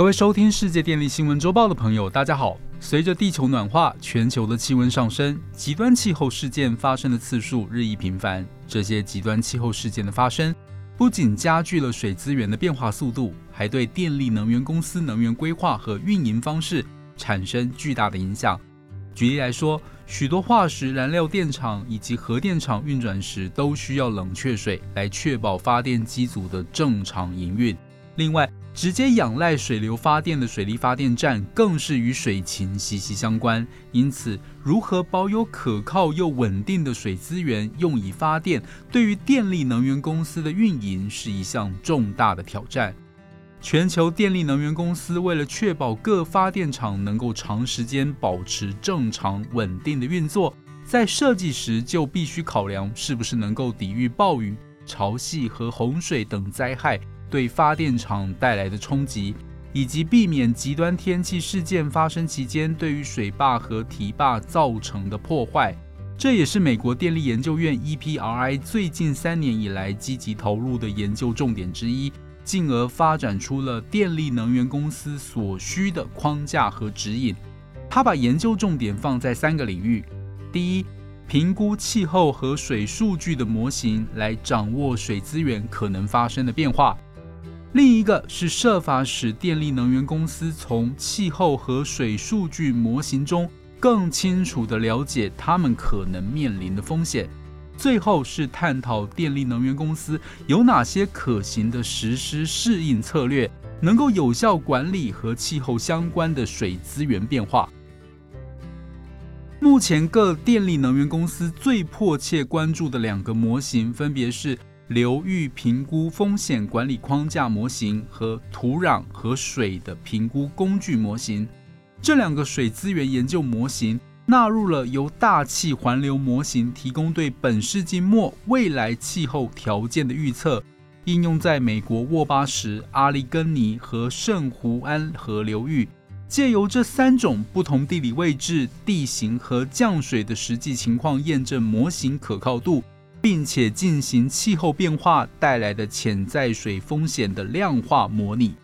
各位收听世界电力新闻周报的朋友，大家好。随着地球暖化，全球的气温上升，极端气候事件发生的次数日益频繁。这些极端气候事件的发生，不仅加剧了水资源的变化速度，还对电力能源公司能源规划和运营方式产生巨大的影响。举例来说，许多化石燃料电厂以及核电厂运转时都需要冷却水来确保发电机组的正常营运。另外，直接仰赖水流发电的水力发电站更是与水情息息相关。因此，如何保有可靠又稳定的水资源用以发电，对于电力能源公司的运营是一项重大的挑战。全球电力能源公司为了确保各发电厂能够长时间保持正常稳定的运作，在设计时就必须考量是不是能够抵御暴雨、潮汐和洪水等灾害。对发电厂带来的冲击，以及避免极端天气事件发生期间对于水坝和堤坝造成的破坏，这也是美国电力研究院 EPRI 最近三年以来积极投入的研究重点之一，进而发展出了电力能源公司所需的框架和指引。他把研究重点放在三个领域：第一，评估气候和水数据的模型，来掌握水资源可能发生的变化。另一个是设法使电力能源公司从气候和水数据模型中更清楚地了解他们可能面临的风险。最后是探讨电力能源公司有哪些可行的实施适应策略，能够有效管理和气候相关的水资源变化。目前各电力能源公司最迫切关注的两个模型，分别是。流域评估风险管理框架模型和土壤和水的评估工具模型，这两个水资源研究模型纳入了由大气环流模型提供对本世纪末未来气候条件的预测，应用在美国沃巴什、阿利根尼和圣胡安河流域，借由这三种不同地理位置、地形和降水的实际情况，验证模型可靠度。并且进行气候变化带来的潜在水风险的量化模拟。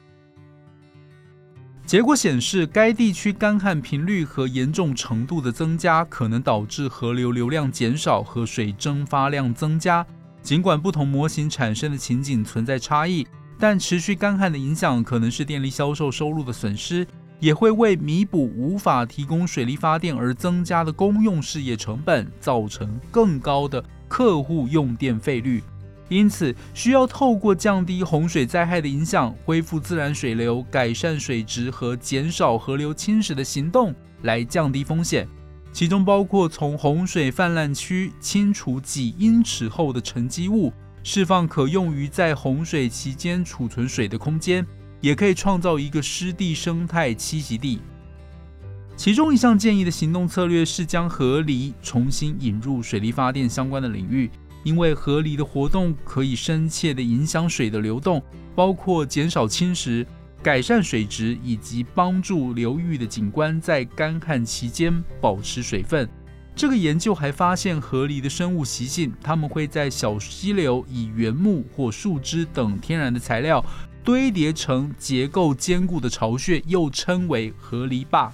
结果显示，该地区干旱频率和严重程度的增加，可能导致河流流量减少和水蒸发量增加。尽管不同模型产生的情景存在差异，但持续干旱的影响可能是电力销售收入的损失，也会为弥补无法提供水力发电而增加的公用事业成本造成更高的。客户用电费率，因此需要透过降低洪水灾害的影响、恢复自然水流、改善水质和减少河流侵蚀的行动来降低风险。其中包括从洪水泛滥区清除几英尺厚的沉积物，释放可用于在洪水期间储存水的空间，也可以创造一个湿地生态栖息地。其中一项建议的行动策略是将河狸重新引入水力发电相关的领域，因为河狸的活动可以深切地影响水的流动，包括减少侵蚀、改善水质以及帮助流域的景观在干旱期间保持水分。这个研究还发现河狸的生物习性，它们会在小溪流以原木或树枝等天然的材料堆叠成结构坚固的巢穴，又称为河狸坝。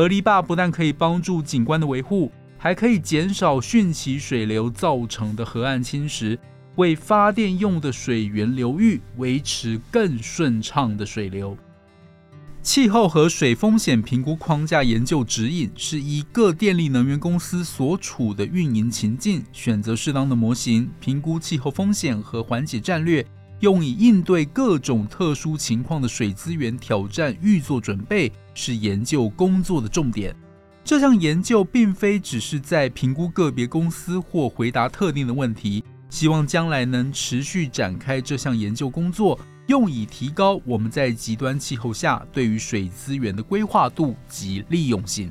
河堤坝不但可以帮助景观的维护，还可以减少汛期水流造成的河岸侵蚀，为发电用的水源流域维持更顺畅的水流。气候和水风险评估框架研究指引是依各电力能源公司所处的运营情境，选择适当的模型，评估气候风险和缓解战略。用以应对各种特殊情况的水资源挑战预做准备，是研究工作的重点。这项研究并非只是在评估个别公司或回答特定的问题，希望将来能持续展开这项研究工作，用以提高我们在极端气候下对于水资源的规划度及利用性。